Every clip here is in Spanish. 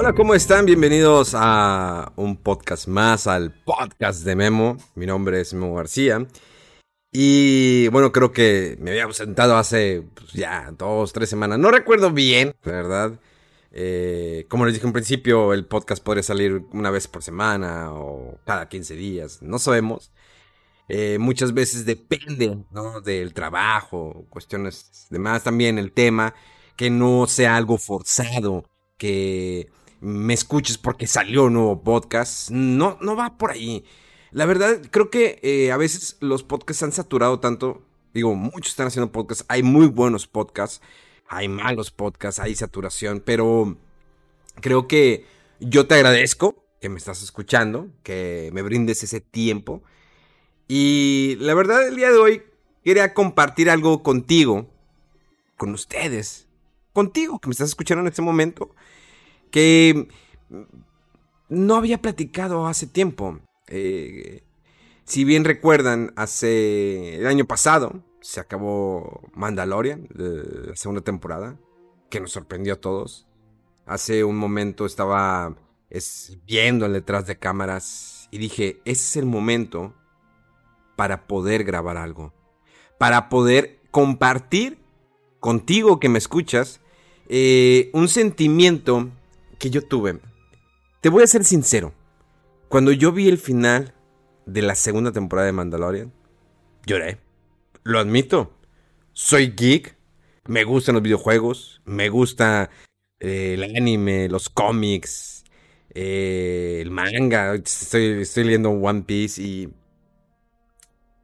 Hola, ¿cómo están? Bienvenidos a un podcast más, al podcast de Memo. Mi nombre es Memo García. Y bueno, creo que me había ausentado hace pues, ya dos, tres semanas. No recuerdo bien, la verdad. Eh, como les dije en principio, el podcast podría salir una vez por semana o cada 15 días. No sabemos. Eh, muchas veces depende ¿no? del trabajo, cuestiones demás. También el tema, que no sea algo forzado, que me escuches porque salió un nuevo podcast. No, no va por ahí. La verdad, creo que eh, a veces los podcasts han saturado tanto. Digo, muchos están haciendo podcasts. Hay muy buenos podcasts. Hay malos podcasts. Hay saturación. Pero creo que yo te agradezco que me estás escuchando. Que me brindes ese tiempo. Y la verdad, el día de hoy quería compartir algo contigo. Con ustedes. Contigo que me estás escuchando en este momento que no había platicado hace tiempo. Eh, si bien recuerdan, hace el año pasado se acabó Mandalorian, la segunda temporada, que nos sorprendió a todos. Hace un momento estaba viendo detrás de cámaras y dije, ese es el momento para poder grabar algo, para poder compartir contigo que me escuchas eh, un sentimiento que yo tuve. Te voy a ser sincero. Cuando yo vi el final de la segunda temporada de Mandalorian, lloré. Lo admito. Soy geek. Me gustan los videojuegos. Me gusta eh, el anime, los cómics, eh, el manga. Estoy, leyendo One Piece y.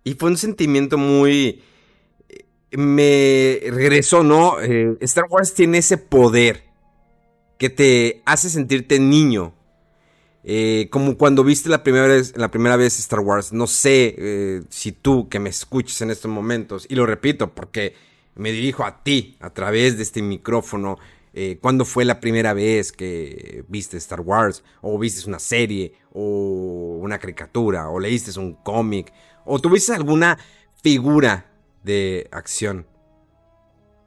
Y fue un sentimiento muy. Me regresó, ¿no? Eh, Star Wars tiene ese poder que te hace sentirte niño. Eh, como cuando viste la primera vez, la primera vez Star Wars. No sé eh, si tú que me escuches en estos momentos, y lo repito porque me dirijo a ti a través de este micrófono. Eh, ¿Cuándo fue la primera vez que viste Star Wars? ¿O viste una serie? ¿O una caricatura? ¿O leíste un cómic? ¿O tuviste alguna figura de acción?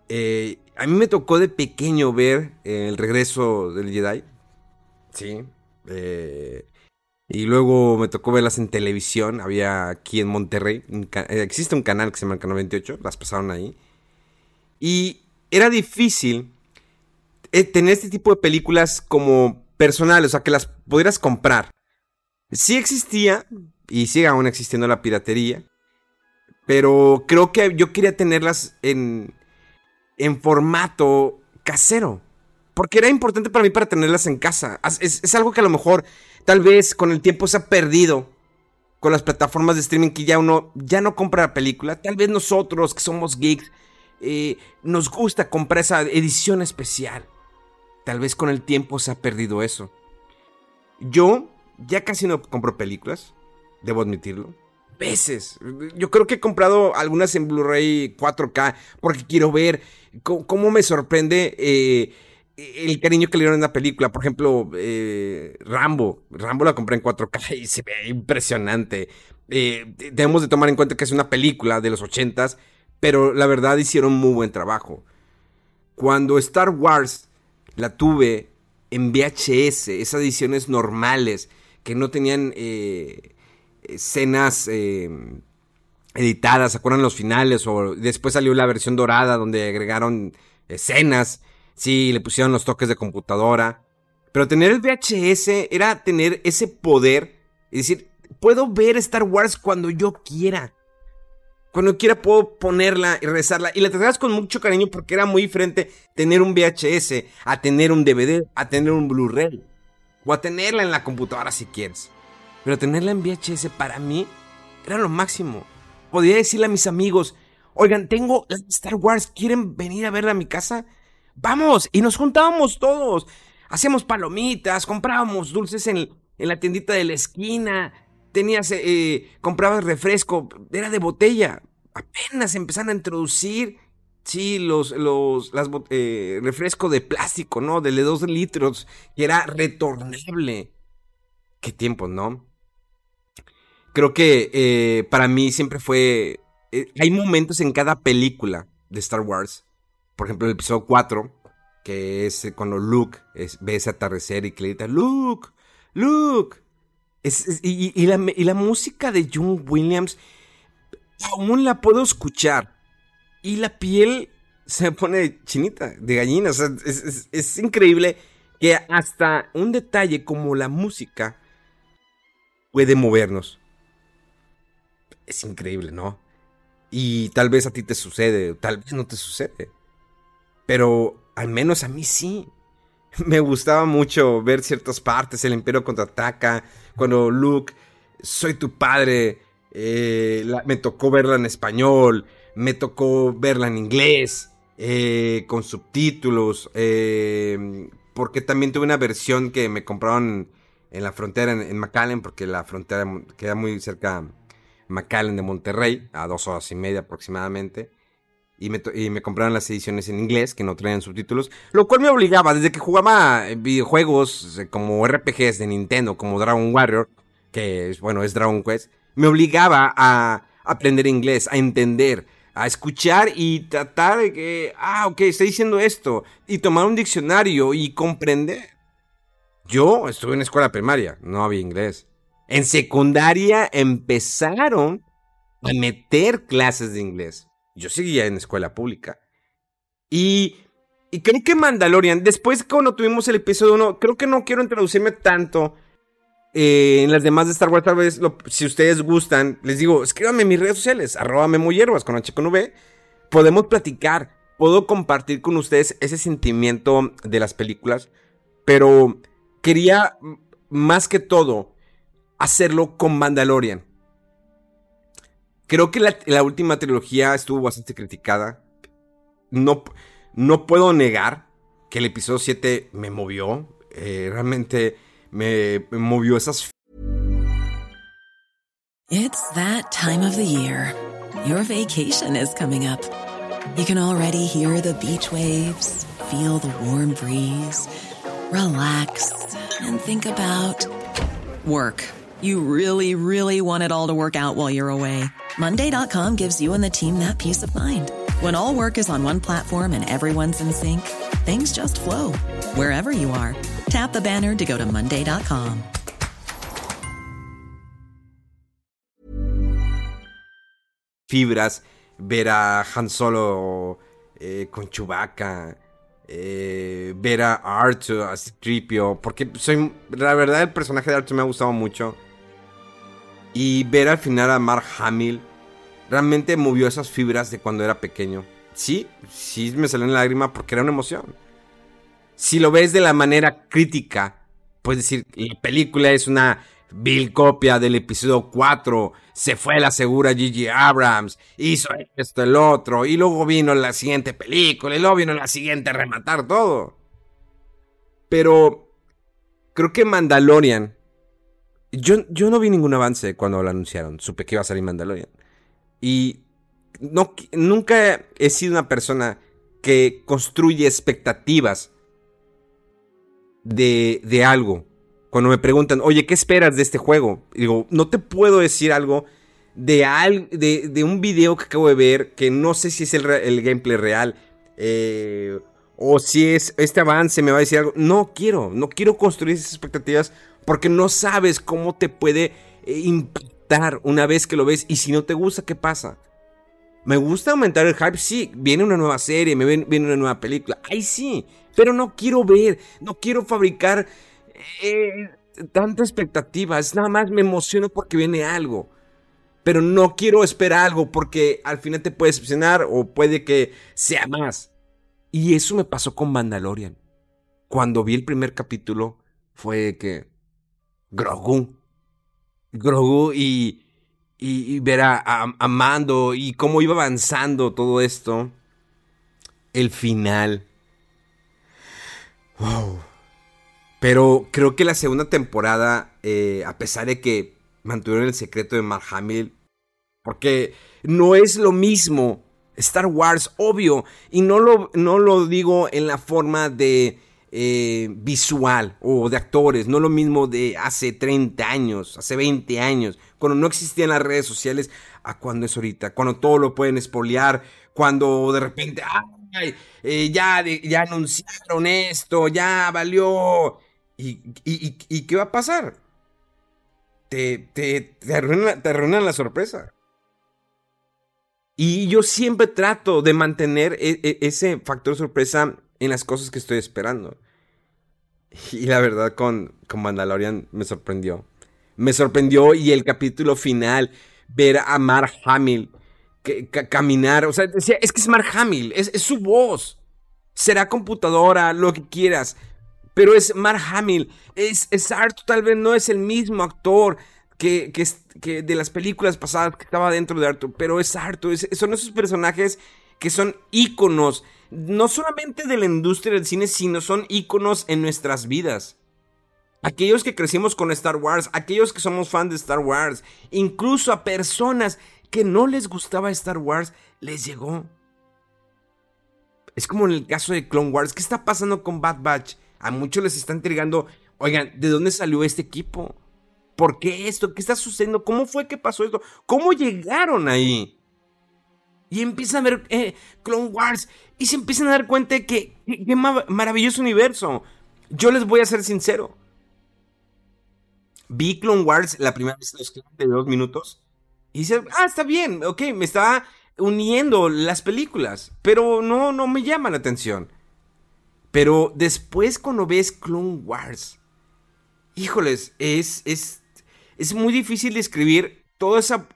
Eh, a mí me tocó de pequeño ver el regreso del Jedi. Sí. Eh, y luego me tocó verlas en televisión. Había aquí en Monterrey. Eh, existe un canal que se llama Canal 28. Las pasaron ahí. Y era difícil tener este tipo de películas como personales. O sea, que las pudieras comprar. Sí existía. Y sigue aún existiendo la piratería. Pero creo que yo quería tenerlas en en formato casero. Porque era importante para mí para tenerlas en casa. Es, algo que a lo mejor tal vez con el tiempo se ha perdido con las plataformas de streaming que ya uno ya no compra la película. Tal vez nosotros que somos geeks eh, nos gusta comprar esa edición especial. Tal vez con el tiempo se ha perdido eso. Yo ya casi no compro películas, debo admitirlo veces. Yo creo que he comprado algunas en Blu-ray 4K porque quiero ver cómo, me sorprende eh, el cariño que le dieron en la película. Por ejemplo, eh, Rambo. Rambo la compré en 4K y se ve impresionante. Eh, debemos de tomar en cuenta que es una película de los 80s, pero la verdad hicieron muy buen trabajo. Cuando Star Wars la tuve en VHS, esas ediciones normales que no tenían escenas eh, editadas, ¿se acuerdan los finales? O después salió la versión dorada donde agregaron escenas, sí, le pusieron los toques de computadora. Pero tener el VHS era tener ese poder y decir, puedo ver Star Wars cuando yo quiera. Cuando quiera puedo ponerla y rezarla. Y la tratas con mucho cariño porque era muy diferente tener un VHS a tener un DVD, a tener un Blu-ray. O a tenerla en la computadora si quieres. Pero tenerla en VHS para mí era lo máximo. Podía decirle a mis amigos, oigan, tengo Star Wars, ¿quieren venir a verla a mi casa? Vamos, y nos juntábamos todos. Hacíamos palomitas, comprábamos dulces en, la tiendita de la esquina, tenías, eh, comprabas refresco, era de botella. Apenas empezaron a introducir, sí, los, los, las, eh, refresco de plástico, ¿no? De 2 litros, que era retornable. Qué tiempo, ¿no? Creo que eh, para mí siempre fue... hay momentos en cada película de Star Wars. Por ejemplo, el episodio 4, que es cuando Luke ve ese atardecer y que le grita, Luke, Luke. y, la, música de John Williams, aún la puedo escuchar. Y la piel se pone chinita, de gallina. es, increíble que hasta un detalle como la música puede movernos. Es increíble, ¿no? Y tal vez a ti te sucede, tal vez no te sucede. Pero al menos a mí sí. Me gustaba mucho ver ciertas partes, el Imperio contraataca, cuando Luke, soy tu padre, eh, me tocó verla en español, me tocó verla en inglés, eh, con subtítulos, eh, porque también tuve una versión que me compraron en la frontera, en, en McAllen, porque la frontera queda muy cerca McAllen de Monterrey, a dos horas y media aproximadamente y me, compraron las ediciones en inglés que no traían subtítulos, lo cual me obligaba, desde que jugaba videojuegos eh, como RPGs de Nintendo, como Dragon Warrior, que bueno, es Dragon Quest, me obligaba a aprender inglés, a entender, a escuchar y tratar de que, ah, ok, está diciendo esto, y tomar un diccionario y comprender. Yo estuve en escuela primaria, no había inglés. En secundaria empezaron a meter clases de inglés. Yo seguía en escuela pública. Y, y creo que Mandalorian, después cuando tuvimos el episodio 1, creo que no quiero introducirme tanto eh, en las demás de Star Wars. Tal vez, si ustedes gustan, les digo, escríbanme en mis redes sociales, arroba Hierbas con H con V. Podemos platicar, puedo compartir con ustedes ese sentimiento de las películas, pero quería más que todo hacerlo con Mandalorian. Creo que la, última trilogía estuvo bastante criticada. No, no puedo negar que el episodio 7 me movió. Eh, realmente me, me movió esas. It's that time of the year. Your vacation is coming up. You can already hear the beach waves, feel the warm breeze, relax, and think about work. You really, really want it all to work out while you're away. Monday.com gives you and the team that peace of mind. When all work is on one platform and everyone's in sync, things just flow wherever you are. Tap the banner to go to Monday.com. Fibras, ver a Han Solo eh, con Chewbacca, eh, ver a Arthur, a Tripio, porque soy, la verdad el personaje de Arthur me ha gustado mucho. Y ver al final a Mark Hamill realmente movió esas fibras de cuando era pequeño. Sí, sí me salió una lágrima porque era una emoción. Si lo ves de la manera crítica, puedes decir, la película es una vil copia del episodio 4, se fue la segura Gigi Abrams, hizo esto, el otro, y luego vino la siguiente película, y luego vino la siguiente a rematar todo. Pero creo que Mandalorian, yo, yo no vi ningún avance cuando lo anunciaron, supe que iba a salir Mandalorian. Y no, nunca he sido una persona que construye expectativas de, de algo. Cuando me preguntan, oye, ¿qué esperas de este juego? digo, no te puedo decir algo de, de, de, un video que acabo de ver que no sé si es el, el gameplay real. Eh, o si es este avance me va a decir algo. No quiero, no quiero construir esas expectativas porque no sabes cómo te puede eh, impactar una vez que lo ves y si no te gusta, ¿qué pasa? ¿Me gusta aumentar el hype? Sí, viene una nueva serie, me viene una nueva película. Ay, sí, pero no quiero ver, no quiero fabricar eh, tanta expectativa. Es nada más me emociono porque viene algo. Pero no quiero esperar algo porque al final te puede decepcionar o puede que sea más. Y eso me pasó con Mandalorian. Cuando vi el primer capítulo fue que Grogu Grogu y, y, ver a, a, Mando y cómo iba avanzando todo esto. El final. Wow. Pero creo que la segunda temporada, eh, a pesar de que mantuvieron el secreto de Mark Hamill, porque no es lo mismo Star Wars, obvio, y no lo, no lo digo en la forma de eh, visual o de actores, no lo mismo de hace 30 años, hace 20 años, cuando no existían las redes sociales, a cuando es ahorita, cuando todo lo pueden espolear, cuando de repente, eh, ya, ya anunciaron esto, ya valió, ¿Y, y, qué va a pasar? Te, te, te, arruinan, la sorpresa. Y yo siempre trato de mantener e, e, ese factor sorpresa en las cosas que estoy esperando. Y la verdad con, con Mandalorian me sorprendió. Me sorprendió y el capítulo final, ver a Mark Hamill caminar. O sea, decía, es que es Mark Hamill, es, es su voz. Será computadora, lo que quieras pero es Mark Hamill. Es, es tal vez no es el mismo actor que, que, de las películas pasadas que estaba dentro de Arthur, pero es Arthur. son esos personajes que son íconos, no solamente de la industria del cine, sino son íconos en nuestras vidas. Aquellos que crecimos con Star Wars, aquellos que somos fans de Star Wars, incluso a personas que no les gustaba Star Wars, les llegó. Es como en el caso de Clone Wars. ¿Qué está pasando con Bad Batch? A muchos les está intrigando, oigan, ¿de dónde salió este equipo? ¿Por qué esto? ¿Qué está sucediendo? ¿Cómo fue que pasó esto? ¿Cómo llegaron ahí? Y empiezan a ver eh, Clone Wars y se empiezan a dar cuenta de que qué maravilloso universo. Yo les voy a ser sincero. Vi Clone Wars la primera vez de dos minutos y dice, ah, está bien, ok, me está uniendo las películas, pero no, no me llama la atención. Pero después cuando ves Clone Wars, híjoles, es, es, es muy difícil describir toda esa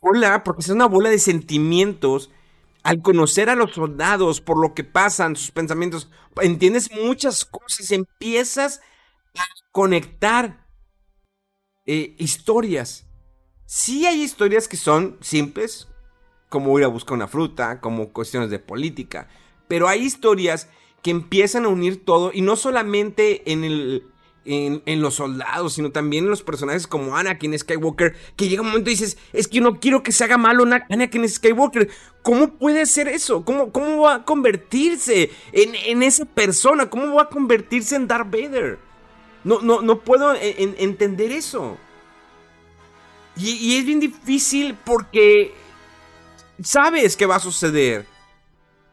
bola, porque es una bola de sentimientos. Al conocer a los soldados, por lo que pasan, sus pensamientos, entiendes muchas cosas, empiezas a conectar eh, historias. Sí hay historias que son simples, como ir a buscar una fruta, como cuestiones de política, pero hay historias que empiezan a unir todo y no solamente en el en, los soldados, sino también en los personajes como Anakin Skywalker, que llega un momento y dices, es que no quiero que se haga malo Anakin Skywalker. ¿Cómo puede ser eso? ¿Cómo, cómo va a convertirse en, esa persona? ¿Cómo va a convertirse en Darth Vader? No, no, no puedo entender eso. Y, y es bien difícil porque sabes que va a suceder.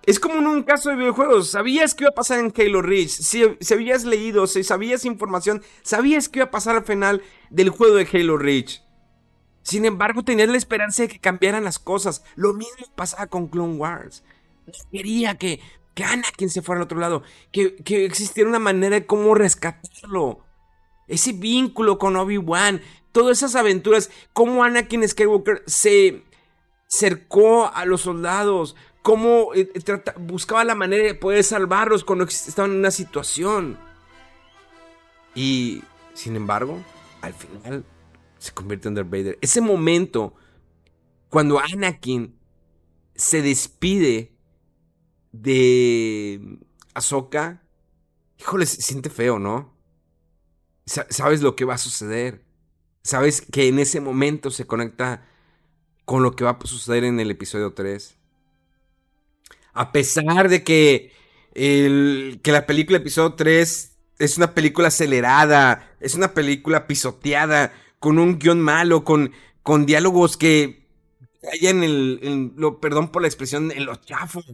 Es como en un caso de videojuegos. Sabías que iba a pasar en Halo Reach. Si, habías leído, si sabías información, sabías que iba a pasar al final del juego de Halo Reach. Sin embargo, tenías la esperanza de que cambiaran las cosas. Lo mismo pasaba con Clone Wars. Quería que, que Anakin se fuera al otro lado. Que, que existiera una manera de cómo rescatarlo. Ese vínculo con Obi-Wan. Todas esas aventuras. Cómo Anakin Skywalker se cercó a los soldados cómo eh, buscaba la manera de poder salvarlos cuando estaban en una situación. Y, sin embargo, al final se convierte en Darth Vader. Ese momento, cuando Anakin se despide de Ahsoka, híjole, se siente feo, ¿no? Sabes lo que va a suceder. Sabes que en ese momento se conecta con lo que va a suceder en el episodio 3 a pesar de que, el, que la película episodio 3 es una película acelerada, es una película pisoteada, con un guion malo, con, con diálogos que en el, lo, perdón por la expresión, en los chafos.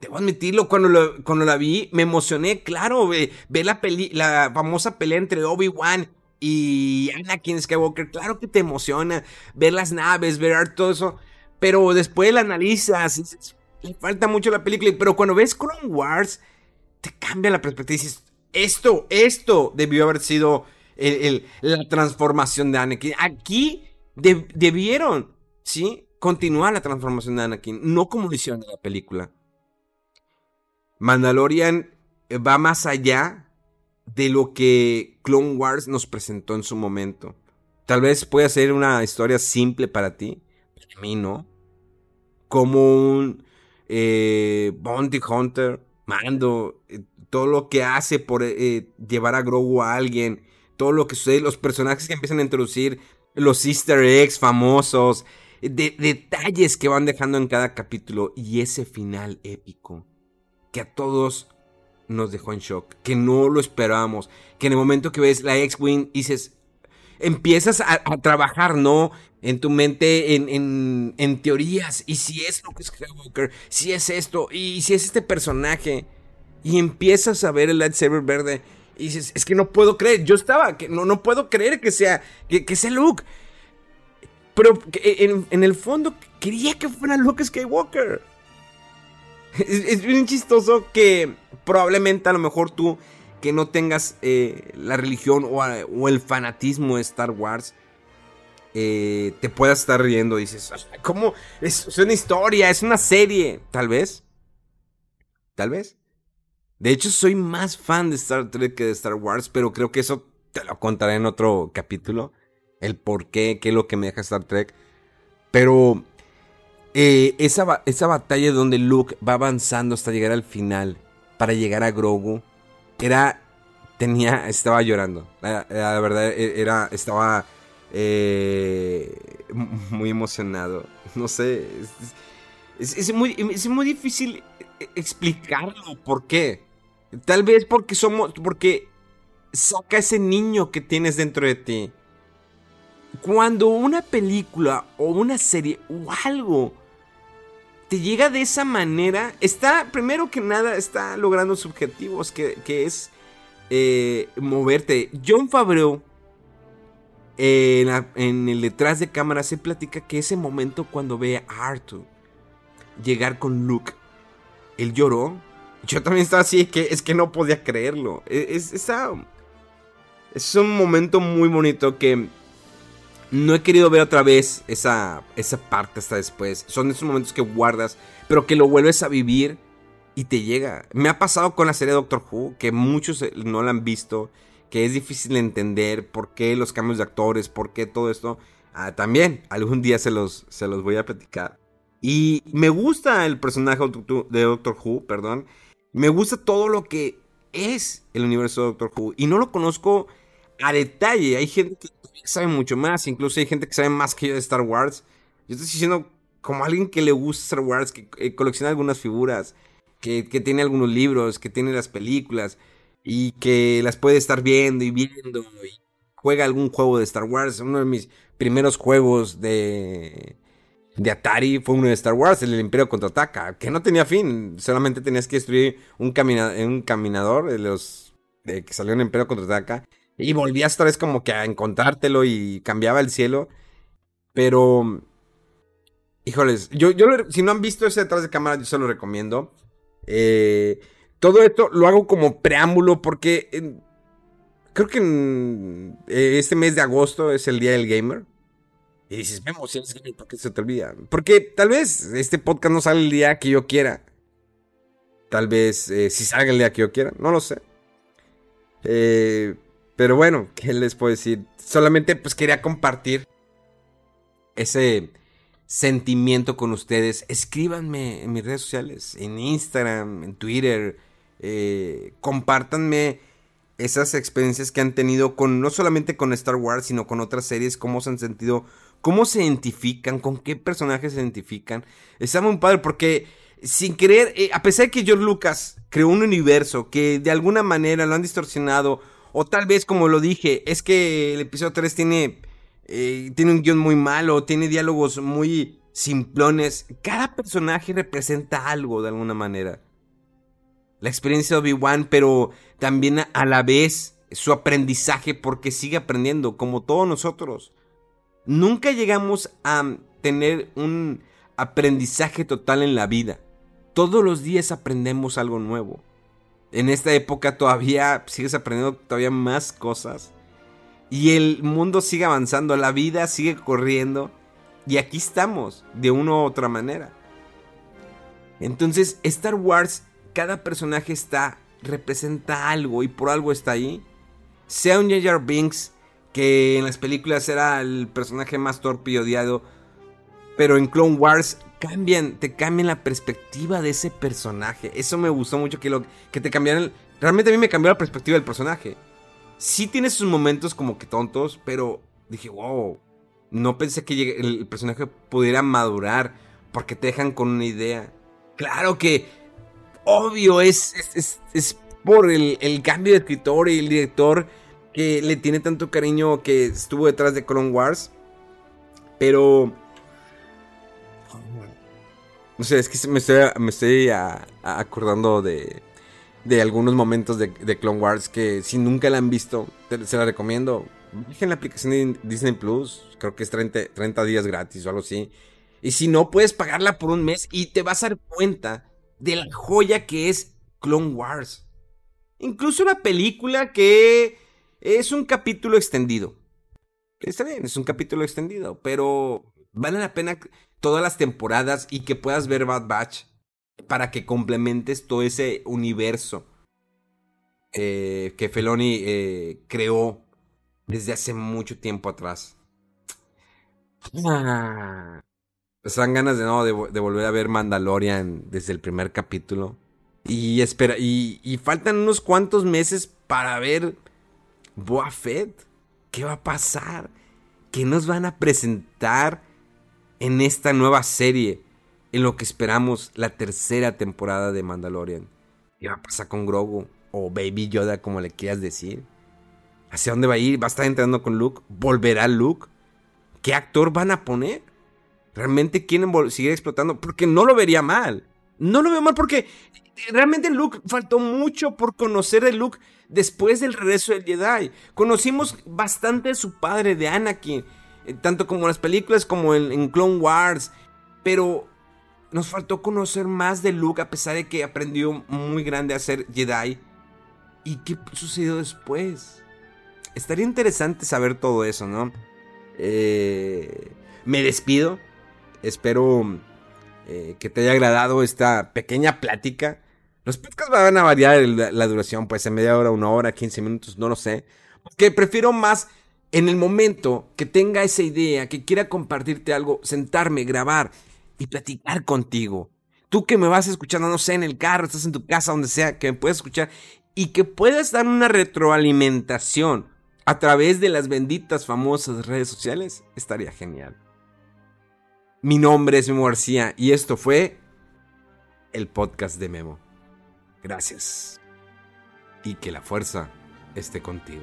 Debo admitirlo, cuando, cuando la vi me emocioné, claro, ve, la, peli, la famosa pelea entre Obi-Wan y Anakin Skywalker, claro que te emociona ver las naves, ver todo eso, pero después la analizas, le falta mucho la película, pero cuando ves Clone Wars, te cambia la perspectiva y dices, esto, esto debió haber sido la transformación de Anakin. Aquí debieron, ¿sí? Continuar la transformación de Anakin, no como lo hicieron en la película. Mandalorian va más allá de lo que Clone Wars nos presentó en su momento. Tal vez pueda ser una historia simple para ti, para mí no. Como un eh, Bounty Hunter, Mando, eh, todo lo que hace por eh, llevar a Grogu a alguien, todo lo que sucede, los personajes que empiezan a introducir, los easter eggs famosos, de, detalles que van dejando en cada capítulo y ese final épico que a todos nos dejó en shock, que no lo esperábamos, que en el momento que ves la X-Wing dices, empiezas a, trabajar, ¿no? En tu mente, en, en, teorías, y si es Luke Skywalker, si es esto, y si es este personaje, y empiezas a ver el lightsaber verde, y dices, es que no puedo creer, yo estaba, que no, no puedo creer que sea, que, que sea Luke. Pero en, en, el fondo quería que fuera Luke Skywalker. Es, bien chistoso que probablemente a lo mejor tú que no tengas eh, la religión o, el fanatismo de Star Wars, eh, te puedas estar riendo. Dices, ¿cómo? Es, una historia, es una serie. Tal vez. Tal vez. De hecho, soy más fan de Star Trek que de Star Wars, pero creo que eso te lo contaré en otro capítulo. El por qué, qué es lo que me deja Star Trek. Pero eh, esa, esa batalla donde Luke va avanzando hasta llegar al final para llegar a Grogu era tenía estaba llorando la, verdad e, era estaba eh, muy emocionado. No sé es, muy, es muy difícil explicarlo por qué tal vez porque somos porque saca ese niño que tienes dentro de ti. Cuando una película o una serie o algo te llega de esa manera, está, primero que nada, está logrando sus objetivos, que, es eh, moverte. John Favreau, en, el detrás de cámara, se platica que ese momento cuando ve a Arthur llegar con Luke, él lloró. Yo también estaba así, que es que no podía creerlo. E, es, es un momento muy bonito que no he querido ver otra vez esa, esa parte hasta después. Son esos momentos que guardas, pero que lo vuelves a vivir y te llega. Me ha pasado con la serie Doctor Who, que muchos eh, no la han visto, que es difícil entender por qué los cambios de actores, por qué todo esto. Ah, también, algún día se los, se los voy a platicar. Y me gusta el personaje de Doctor Who, perdón. Me gusta todo lo que es el universo de Doctor Who. Y no lo conozco a detalle. Hay gente que sabe mucho más. Incluso hay gente que sabe más que yo de Star Wars. Yo estoy diciendo como alguien que le gusta Star Wars, que eh, colecciona algunas figuras, que, tiene algunos libros, que tiene las películas y que las puede estar viendo y viendo y juega algún juego de Star Wars. Uno de mis primeros juegos de, de Atari fue uno de Star Wars, el Imperio Contraataca, que no tenía fin, solamente tenías que destruir un, un caminador de los de que salió en Imperio Contraataca y volvías otra vez como que a encontrártelo y cambiaba el cielo. Pero. Híjoles, yo, yo si no han visto ese detrás de cámara, yo se lo recomiendo. Eh, todo esto lo hago como preámbulo porque creo que eh, este mes de agosto es el día del gamer. Y dices, vemos, si gamer, ¿por qué se te olvida? Porque tal vez este podcast no sale el día que yo quiera. Tal vez eh, si salga el día que yo quiera, no lo sé. Eh, pero bueno, ¿qué les puedo decir? Solamente pues quería compartir ese sentimiento con ustedes. Escríbanme en mis redes sociales, en Instagram, en Twitter. Eh, compártanme esas experiencias que han tenido con no solamente con Star Wars, sino con otras series, cómo se han sentido, cómo se identifican, con qué personajes se identifican. Está muy padre porque sin querer, eh, a pesar de que George Lucas creó un universo que de alguna manera lo han distorsionado o tal vez, como lo dije, es que el episodio 3 tiene, eh, tiene un guion muy malo, tiene diálogos muy simplones. Cada personaje representa algo de alguna manera. La experiencia de Obi-Wan, pero también a la vez su aprendizaje porque sigue aprendiendo, como todos nosotros. Nunca llegamos a tener un aprendizaje total en la vida. Todos los días aprendemos algo nuevo en esta época todavía sigues aprendiendo todavía más cosas. Y el mundo sigue avanzando, la vida sigue corriendo. Y aquí estamos, de una u otra manera. Entonces, Star Wars, cada personaje está, representa algo y por algo está ahí. Sea un Jar Binks que en las películas era el personaje más torpe y odiado, pero en Clone Wars cambian, te cambian la perspectiva de ese personaje. Eso me gustó mucho que, lo, que te cambiaran. Realmente a mí me cambió la perspectiva del personaje. Sí tiene sus momentos como que tontos, pero dije, wow, no pensé que el personaje pudiera madurar porque te dejan con una idea. Claro que, obvio, es, es, por el, el, cambio de escritor y el director que le tiene tanto cariño que estuvo detrás de Clone Wars. Pero no sé, es que me estoy, me estoy acordando de, de algunos momentos de, Clone Wars que si nunca la han visto, se la recomiendo. Dejen la aplicación de Disney Plus, creo que es 30, 30 días gratis o algo así. Y si no, puedes pagarla por un mes y te vas a dar cuenta de la joya que es Clone Wars. Incluso una película que es un capítulo extendido. Está bien, es un capítulo extendido, pero vale la pena todas las temporadas y que puedas ver Bad Batch para que complementes todo ese universo eh, que Feloni eh, creó desde hace mucho tiempo atrás. Ah, pues dan ganas de, volver a ver Mandalorian desde el primer capítulo. Y espera, faltan unos cuantos meses para ver Boa Fett. ¿Qué va a pasar? ¿Qué nos van a presentar? en esta nueva serie, en lo que esperamos la tercera temporada de Mandalorian. ¿Qué va a pasar con Grogu? O Baby Yoda, como le quieras decir. ¿Hacia dónde va a ir? ¿Va a estar entrando con Luke? ¿Volverá Luke? ¿Qué actor van a poner? ¿Realmente quieren seguir explotando? Porque no lo vería mal. No lo veo mal porque realmente Luke faltó mucho por conocer de Luke después del regreso del Jedi. Conocimos bastante de su padre, de Anakin. Eh, tanto como en las películas como en, Clone Wars, pero nos faltó conocer más de Luke a pesar de que aprendió muy grande a ser Jedi. ¿Y qué sucedió después? Estaría interesante saber todo eso, ¿no? Eh, me despido. Espero eh, que te haya agradado esta pequeña plática. Los podcasts van a variar la, la, duración, pues en media hora, una hora, 15 minutos, no lo sé. Porque prefiero más en el momento que tenga esa idea, que quiera compartirte algo, sentarme, grabar y platicar contigo. Tú que me vas escuchando, no sé, en el carro, estás en tu casa, donde sea, que me puedas escuchar y que puedas dar una retroalimentación a través de las benditas famosas redes sociales, estaría genial. Mi nombre es Memo García y esto fue el podcast de Memo. Gracias. Y que la fuerza esté contigo.